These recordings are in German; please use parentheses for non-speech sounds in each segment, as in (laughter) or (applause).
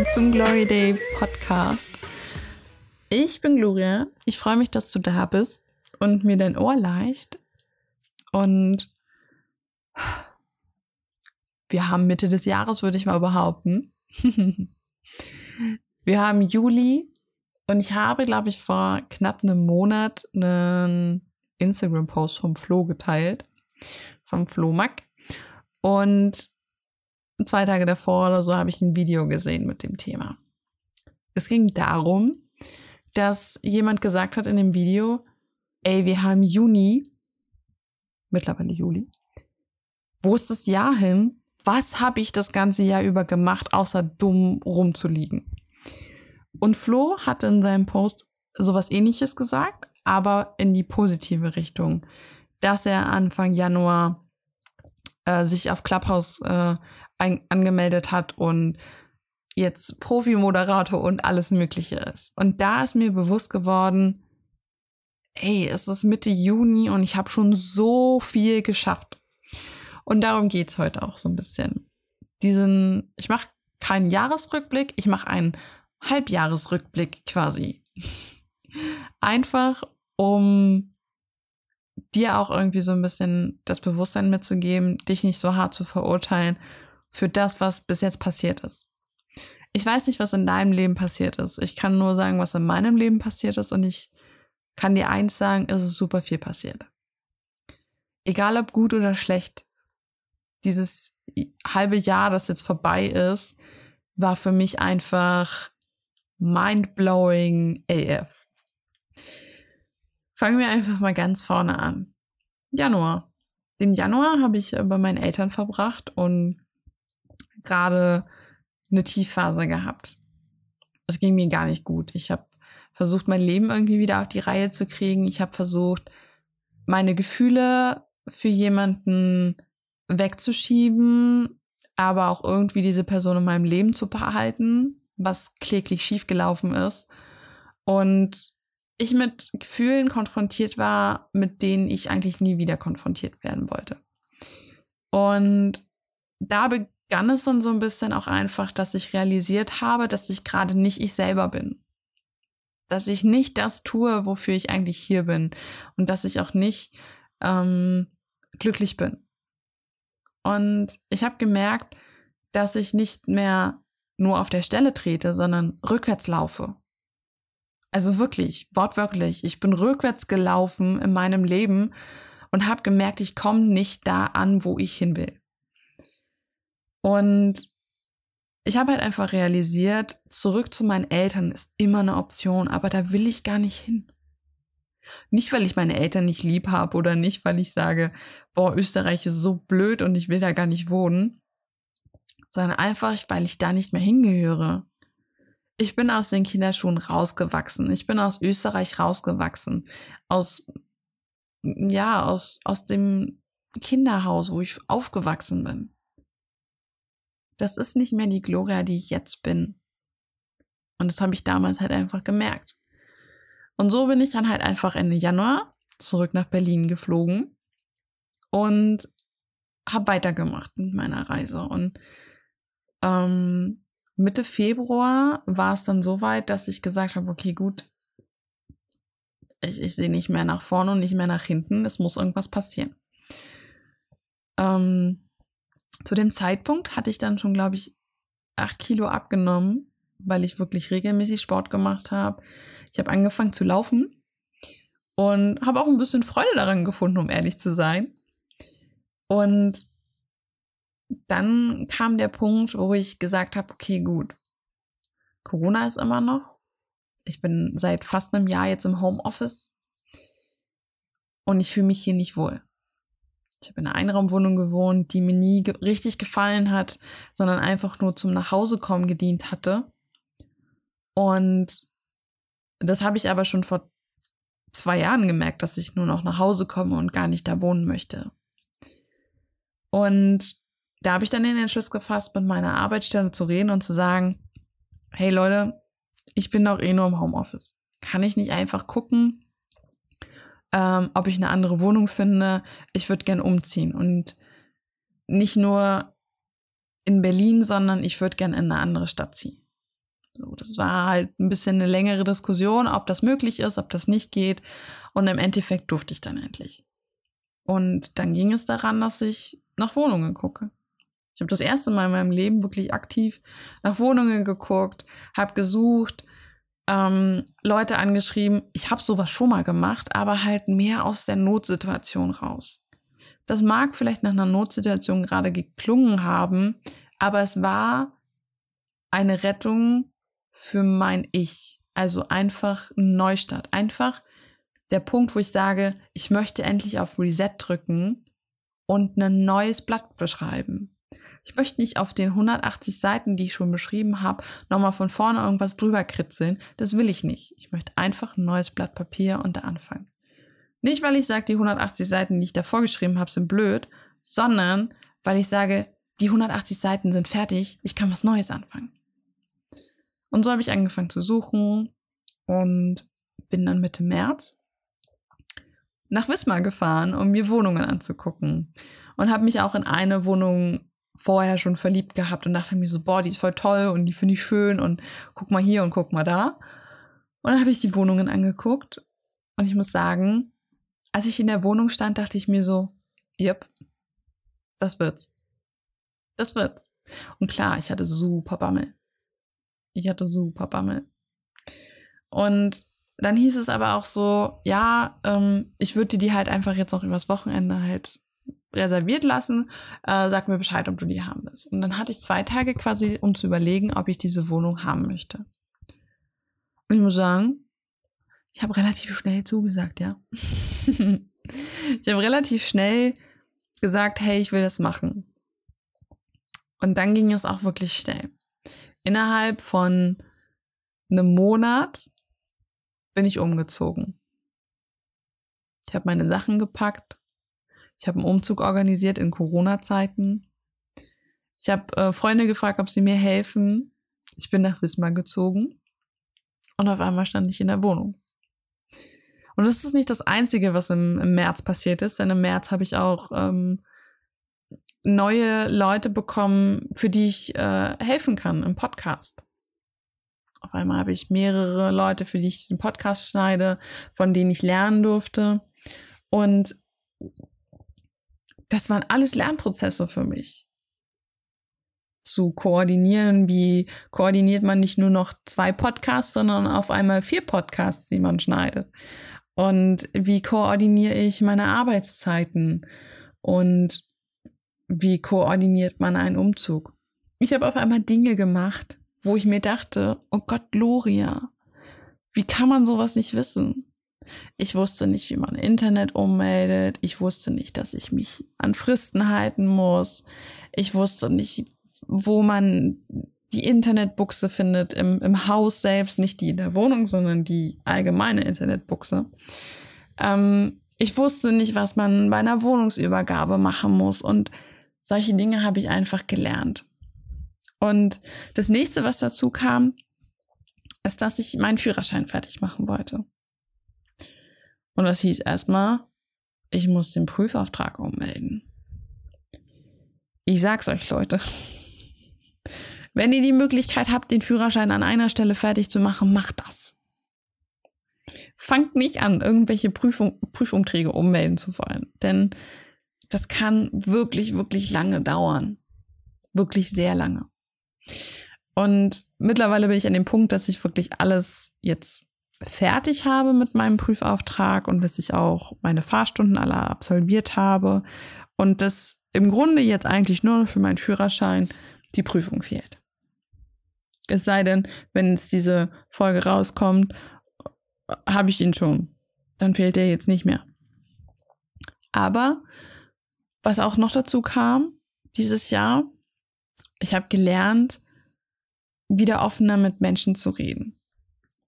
willkommen zum Glory Day Podcast. Ich bin Gloria. Ich freue mich, dass du da bist und mir dein Ohr leicht. Und wir haben Mitte des Jahres, würde ich mal behaupten. (laughs) wir haben Juli und ich habe, glaube ich, vor knapp einem Monat einen Instagram-Post vom Flo geteilt, vom Flo Mack. Und zwei Tage davor oder so habe ich ein Video gesehen mit dem Thema. Es ging darum, dass jemand gesagt hat in dem Video, ey, wir haben Juni, mittlerweile Juli. Wo ist das Jahr hin? Was habe ich das ganze Jahr über gemacht, außer dumm rumzuliegen? Und Flo hat in seinem Post sowas ähnliches gesagt, aber in die positive Richtung, dass er Anfang Januar äh, sich auf Clubhouse äh, ein, angemeldet hat und jetzt Profi-Moderator und alles Mögliche ist. Und da ist mir bewusst geworden, ey, es ist Mitte Juni und ich habe schon so viel geschafft. Und darum geht's heute auch so ein bisschen. Diesen, ich mache keinen Jahresrückblick, ich mache einen Halbjahresrückblick quasi. (laughs) Einfach, um dir auch irgendwie so ein bisschen das Bewusstsein mitzugeben, dich nicht so hart zu verurteilen für das, was bis jetzt passiert ist. Ich weiß nicht, was in deinem Leben passiert ist. Ich kann nur sagen, was in meinem Leben passiert ist und ich kann dir eins sagen, es ist super viel passiert. Egal ob gut oder schlecht, dieses halbe Jahr, das jetzt vorbei ist, war für mich einfach mind-blowing AF. Fangen wir einfach mal ganz vorne an. Januar. Den Januar habe ich bei meinen Eltern verbracht und gerade eine Tiefphase gehabt. Es ging mir gar nicht gut. Ich habe versucht, mein Leben irgendwie wieder auf die Reihe zu kriegen. Ich habe versucht, meine Gefühle für jemanden wegzuschieben, aber auch irgendwie diese Person in meinem Leben zu behalten, was kläglich schiefgelaufen ist. Und ich mit Gefühlen konfrontiert war, mit denen ich eigentlich nie wieder konfrontiert werden wollte. Und da begann es dann so ein bisschen auch einfach, dass ich realisiert habe, dass ich gerade nicht ich selber bin. Dass ich nicht das tue, wofür ich eigentlich hier bin. Und dass ich auch nicht ähm, glücklich bin. Und ich habe gemerkt, dass ich nicht mehr nur auf der Stelle trete, sondern rückwärts laufe. Also wirklich, wortwörtlich. Ich bin rückwärts gelaufen in meinem Leben und habe gemerkt, ich komme nicht da an, wo ich hin will. Und ich habe halt einfach realisiert, zurück zu meinen Eltern ist immer eine Option, aber da will ich gar nicht hin. Nicht, weil ich meine Eltern nicht lieb habe oder nicht, weil ich sage, boah, Österreich ist so blöd und ich will da gar nicht wohnen, sondern einfach, weil ich da nicht mehr hingehöre. Ich bin aus den Kinderschuhen rausgewachsen. Ich bin aus Österreich rausgewachsen. Aus, ja, aus, aus dem Kinderhaus, wo ich aufgewachsen bin. Das ist nicht mehr die Gloria, die ich jetzt bin. Und das habe ich damals halt einfach gemerkt. Und so bin ich dann halt einfach Ende Januar zurück nach Berlin geflogen und habe weitergemacht mit meiner Reise. Und ähm, Mitte Februar war es dann so weit, dass ich gesagt habe, okay, gut, ich, ich sehe nicht mehr nach vorne und nicht mehr nach hinten, es muss irgendwas passieren. Ähm, zu dem Zeitpunkt hatte ich dann schon, glaube ich, acht Kilo abgenommen, weil ich wirklich regelmäßig Sport gemacht habe. Ich habe angefangen zu laufen und habe auch ein bisschen Freude daran gefunden, um ehrlich zu sein. Und dann kam der Punkt, wo ich gesagt habe, okay, gut, Corona ist immer noch. Ich bin seit fast einem Jahr jetzt im Homeoffice und ich fühle mich hier nicht wohl. Ich habe in einer Einraumwohnung gewohnt, die mir nie ge richtig gefallen hat, sondern einfach nur zum Nachhausekommen gedient hatte. Und das habe ich aber schon vor zwei Jahren gemerkt, dass ich nur noch nach Hause komme und gar nicht da wohnen möchte. Und da habe ich dann den Entschluss gefasst, mit meiner Arbeitsstelle zu reden und zu sagen, hey Leute, ich bin doch eh nur im Homeoffice. Kann ich nicht einfach gucken, ähm, ob ich eine andere Wohnung finde. Ich würde gern umziehen und nicht nur in Berlin, sondern ich würde gerne in eine andere Stadt ziehen. So, das war halt ein bisschen eine längere Diskussion, ob das möglich ist, ob das nicht geht. Und im Endeffekt durfte ich dann endlich. Und dann ging es daran, dass ich nach Wohnungen gucke. Ich habe das erste Mal in meinem Leben wirklich aktiv nach Wohnungen geguckt, habe gesucht, ähm, Leute angeschrieben. Ich habe sowas schon mal gemacht, aber halt mehr aus der Notsituation raus. Das mag vielleicht nach einer Notsituation gerade geklungen haben, aber es war eine Rettung für mein Ich. Also einfach ein Neustart. Einfach der Punkt, wo ich sage, ich möchte endlich auf Reset drücken und ein neues Blatt beschreiben. Ich möchte nicht auf den 180 Seiten, die ich schon beschrieben habe, nochmal von vorne irgendwas drüber kritzeln. Das will ich nicht. Ich möchte einfach ein neues Blatt Papier und da anfangen. Nicht, weil ich sage, die 180 Seiten, die ich davor geschrieben habe, sind blöd, sondern weil ich sage, die 180 Seiten sind fertig, ich kann was Neues anfangen. Und so habe ich angefangen zu suchen und bin dann Mitte März nach Wismar gefahren, um mir Wohnungen anzugucken. Und habe mich auch in eine Wohnung vorher schon verliebt gehabt und dachte mir so, boah, die ist voll toll und die finde ich schön und guck mal hier und guck mal da. Und dann habe ich die Wohnungen angeguckt und ich muss sagen, als ich in der Wohnung stand, dachte ich mir so, yep, das wird's. Das wird's. Und klar, ich hatte super Bammel. Ich hatte super Bammel. Und dann hieß es aber auch so, ja, ähm, ich würde die halt einfach jetzt noch übers Wochenende halt reserviert lassen. Äh, sag mir Bescheid, ob du die haben willst. Und dann hatte ich zwei Tage quasi, um zu überlegen, ob ich diese Wohnung haben möchte. Und ich muss sagen, ich habe relativ schnell zugesagt, ja. (laughs) ich habe relativ schnell gesagt, hey, ich will das machen. Und dann ging es auch wirklich schnell. Innerhalb von einem Monat bin ich umgezogen. Ich habe meine Sachen gepackt. Ich habe einen Umzug organisiert in Corona-Zeiten. Ich habe äh, Freunde gefragt, ob sie mir helfen. Ich bin nach Wismar gezogen. Und auf einmal stand ich in der Wohnung. Und das ist nicht das Einzige, was im, im März passiert ist, denn im März habe ich auch ähm, neue Leute bekommen, für die ich äh, helfen kann im Podcast. Auf einmal habe ich mehrere Leute, für die ich den Podcast schneide, von denen ich lernen durfte. Und das waren alles Lernprozesse für mich. Zu koordinieren, wie koordiniert man nicht nur noch zwei Podcasts, sondern auf einmal vier Podcasts, die man schneidet. Und wie koordiniere ich meine Arbeitszeiten? Und wie koordiniert man einen Umzug? Ich habe auf einmal Dinge gemacht, wo ich mir dachte, oh Gott, Gloria, wie kann man sowas nicht wissen? Ich wusste nicht, wie man Internet ummeldet. Ich wusste nicht, dass ich mich an Fristen halten muss. Ich wusste nicht, wo man die Internetbuchse findet im, im Haus selbst, nicht die in der Wohnung, sondern die allgemeine Internetbuchse. Ähm, ich wusste nicht, was man bei einer Wohnungsübergabe machen muss und solche Dinge habe ich einfach gelernt. Und das nächste, was dazu kam, ist, dass ich meinen Führerschein fertig machen wollte. Und das hieß erstmal, ich muss den Prüfauftrag ummelden. Ich sag's euch, Leute. (laughs) Wenn ihr die Möglichkeit habt, den Führerschein an einer Stelle fertig zu machen, macht das. Fangt nicht an, irgendwelche Prüfung, Prüfumträge ummelden zu wollen. Denn das kann wirklich, wirklich lange dauern. Wirklich sehr lange. Und mittlerweile bin ich an dem Punkt, dass ich wirklich alles jetzt fertig habe mit meinem Prüfauftrag und dass ich auch meine Fahrstunden alle absolviert habe und dass im Grunde jetzt eigentlich nur für meinen Führerschein die Prüfung fehlt. Es sei denn, wenn jetzt diese Folge rauskommt, habe ich ihn schon. Dann fehlt er jetzt nicht mehr. Aber was auch noch dazu kam dieses Jahr, ich habe gelernt, wieder offener mit Menschen zu reden.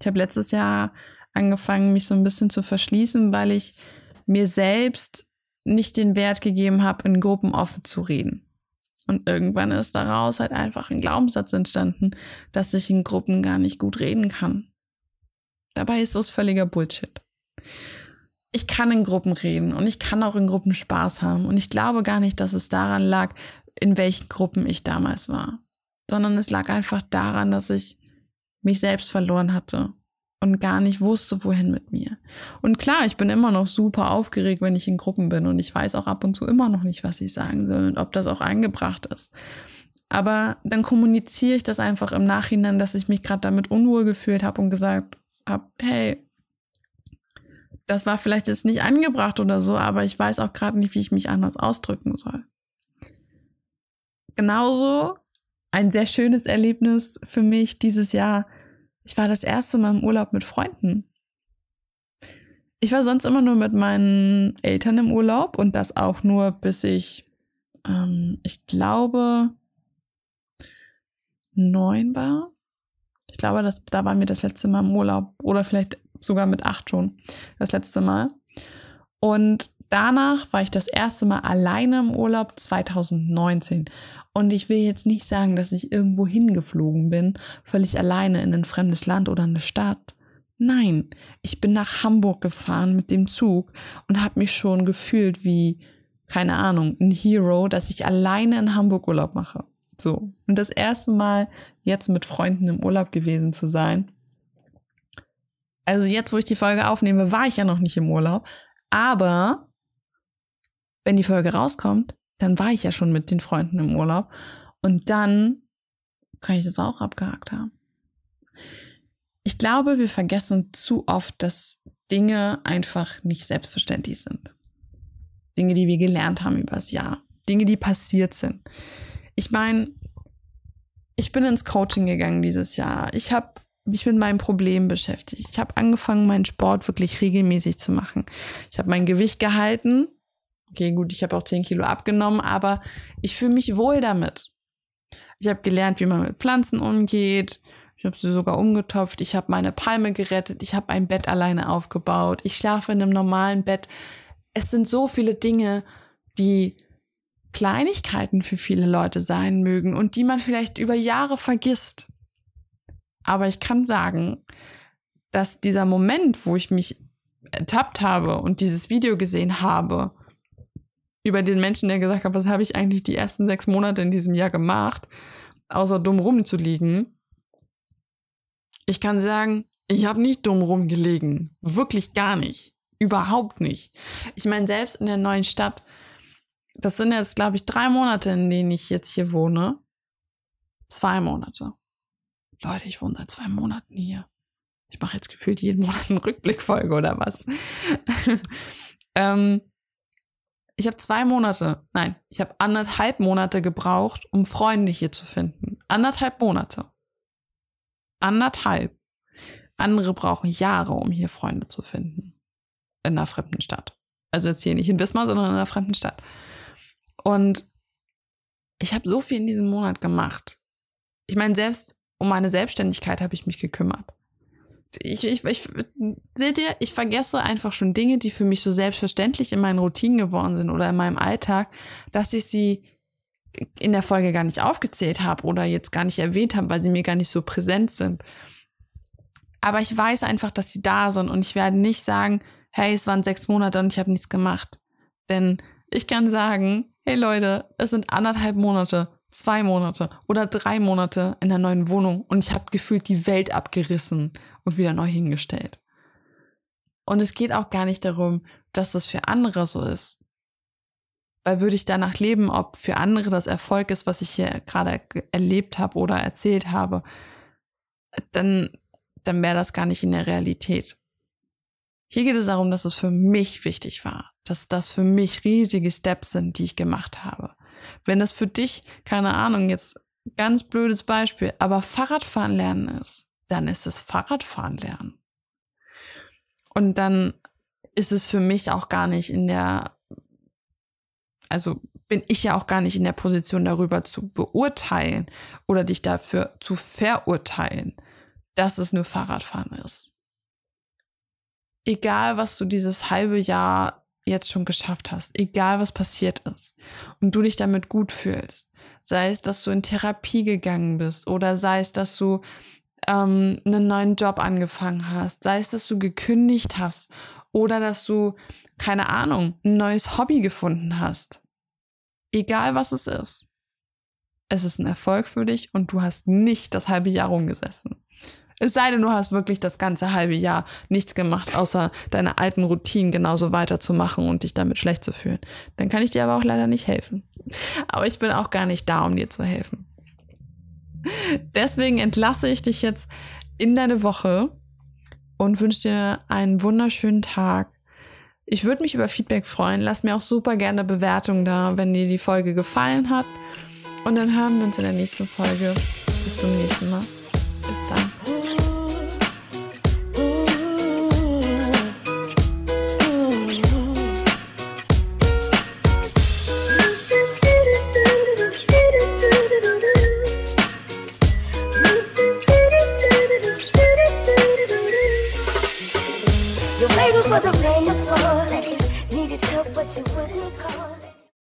Ich habe letztes Jahr angefangen, mich so ein bisschen zu verschließen, weil ich mir selbst nicht den Wert gegeben habe, in Gruppen offen zu reden. Und irgendwann ist daraus halt einfach ein Glaubenssatz entstanden, dass ich in Gruppen gar nicht gut reden kann. Dabei ist das völliger Bullshit. ich kann in Gruppen reden und ich kann auch in Gruppen Spaß haben. Und ich glaube gar nicht, dass es daran lag, in welchen Gruppen ich damals war, sondern es lag einfach daran, dass ich mich selbst verloren hatte und gar nicht wusste, wohin mit mir. Und klar, ich bin immer noch super aufgeregt, wenn ich in Gruppen bin und ich weiß auch ab und zu immer noch nicht, was ich sagen soll und ob das auch angebracht ist. Aber dann kommuniziere ich das einfach im Nachhinein, dass ich mich gerade damit unwohl gefühlt habe und gesagt habe, hey, das war vielleicht jetzt nicht angebracht oder so, aber ich weiß auch gerade nicht, wie ich mich anders ausdrücken soll. Genauso ein sehr schönes Erlebnis für mich dieses Jahr ich war das erste Mal im Urlaub mit Freunden. Ich war sonst immer nur mit meinen Eltern im Urlaub und das auch nur bis ich, ähm, ich glaube, neun war. Ich glaube, das, da waren wir das letzte Mal im Urlaub oder vielleicht sogar mit acht schon das letzte Mal. Und danach war ich das erste Mal alleine im Urlaub 2019. Und ich will jetzt nicht sagen, dass ich irgendwo hingeflogen bin, völlig alleine in ein fremdes Land oder eine Stadt. Nein, ich bin nach Hamburg gefahren mit dem Zug und habe mich schon gefühlt wie, keine Ahnung, ein Hero, dass ich alleine in Hamburg Urlaub mache. So. Und das erste Mal jetzt mit Freunden im Urlaub gewesen zu sein. Also jetzt, wo ich die Folge aufnehme, war ich ja noch nicht im Urlaub. Aber wenn die Folge rauskommt, dann war ich ja schon mit den Freunden im Urlaub und dann kann ich das auch abgehakt haben. Ich glaube, wir vergessen zu oft, dass Dinge einfach nicht selbstverständlich sind. Dinge, die wir gelernt haben übers Jahr. Dinge, die passiert sind. Ich meine, ich bin ins Coaching gegangen dieses Jahr. Ich habe mich mit meinem Problem beschäftigt. Ich habe angefangen, meinen Sport wirklich regelmäßig zu machen. Ich habe mein Gewicht gehalten Okay, gut, ich habe auch 10 Kilo abgenommen, aber ich fühle mich wohl damit. Ich habe gelernt, wie man mit Pflanzen umgeht. Ich habe sie sogar umgetopft. Ich habe meine Palme gerettet. Ich habe ein Bett alleine aufgebaut. Ich schlafe in einem normalen Bett. Es sind so viele Dinge, die Kleinigkeiten für viele Leute sein mögen und die man vielleicht über Jahre vergisst. Aber ich kann sagen, dass dieser Moment, wo ich mich ertappt habe und dieses Video gesehen habe über den Menschen, der gesagt hat, was habe ich eigentlich die ersten sechs Monate in diesem Jahr gemacht, außer dumm rumzuliegen. Ich kann sagen, ich habe nicht dumm rumgelegen. Wirklich gar nicht. Überhaupt nicht. Ich meine, selbst in der neuen Stadt, das sind jetzt, glaube ich, drei Monate, in denen ich jetzt hier wohne. Zwei Monate. Leute, ich wohne seit zwei Monaten hier. Ich mache jetzt gefühlt jeden Monat eine Rückblickfolge oder was. (laughs) ähm, ich habe zwei Monate, nein, ich habe anderthalb Monate gebraucht, um Freunde hier zu finden. Anderthalb Monate. Anderthalb. Andere brauchen Jahre, um hier Freunde zu finden. In einer fremden Stadt. Also jetzt hier nicht in Wismar, sondern in einer fremden Stadt. Und ich habe so viel in diesem Monat gemacht. Ich meine, selbst um meine Selbstständigkeit habe ich mich gekümmert ich, ich, ich, seht ihr, ich vergesse einfach schon Dinge, die für mich so selbstverständlich in meinen Routinen geworden sind oder in meinem Alltag, dass ich sie in der Folge gar nicht aufgezählt habe oder jetzt gar nicht erwähnt habe, weil sie mir gar nicht so präsent sind. Aber ich weiß einfach, dass sie da sind und ich werde nicht sagen, hey, es waren sechs Monate und ich habe nichts gemacht. Denn ich kann sagen, hey Leute, es sind anderthalb Monate zwei Monate oder drei Monate in der neuen Wohnung und ich habe gefühlt die Welt abgerissen und wieder neu hingestellt. Und es geht auch gar nicht darum, dass das für andere so ist. Weil würde ich danach leben, ob für andere das Erfolg ist, was ich hier gerade erlebt habe oder erzählt habe, dann, dann wäre das gar nicht in der Realität. Hier geht es darum, dass es für mich wichtig war, dass das für mich riesige Steps sind, die ich gemacht habe. Wenn das für dich, keine Ahnung, jetzt ganz blödes Beispiel, aber Fahrradfahren lernen ist, dann ist es Fahrradfahren lernen. Und dann ist es für mich auch gar nicht in der, also bin ich ja auch gar nicht in der Position darüber zu beurteilen oder dich dafür zu verurteilen, dass es nur Fahrradfahren ist. Egal, was du dieses halbe Jahr jetzt schon geschafft hast, egal was passiert ist, und du dich damit gut fühlst, sei es, dass du in Therapie gegangen bist oder sei es, dass du ähm, einen neuen Job angefangen hast, sei es, dass du gekündigt hast Oder dass du, keine Ahnung, ein neues Hobby gefunden hast. Egal was es ist. Es ist ein Erfolg für dich und du hast nicht das halbe Jahr rumgesessen. Es sei denn, du hast wirklich das ganze halbe Jahr nichts gemacht, außer deine alten Routinen genauso weiterzumachen und dich damit schlecht zu fühlen. Dann kann ich dir aber auch leider nicht helfen. Aber ich bin auch gar nicht da, um dir zu helfen. Deswegen entlasse ich dich jetzt in deine Woche und wünsche dir einen wunderschönen Tag. Ich würde mich über Feedback freuen. Lass mir auch super gerne Bewertungen da, wenn dir die Folge gefallen hat. Und dann hören wir uns in der nächsten Folge. Bis zum nächsten Mal. Bis dann.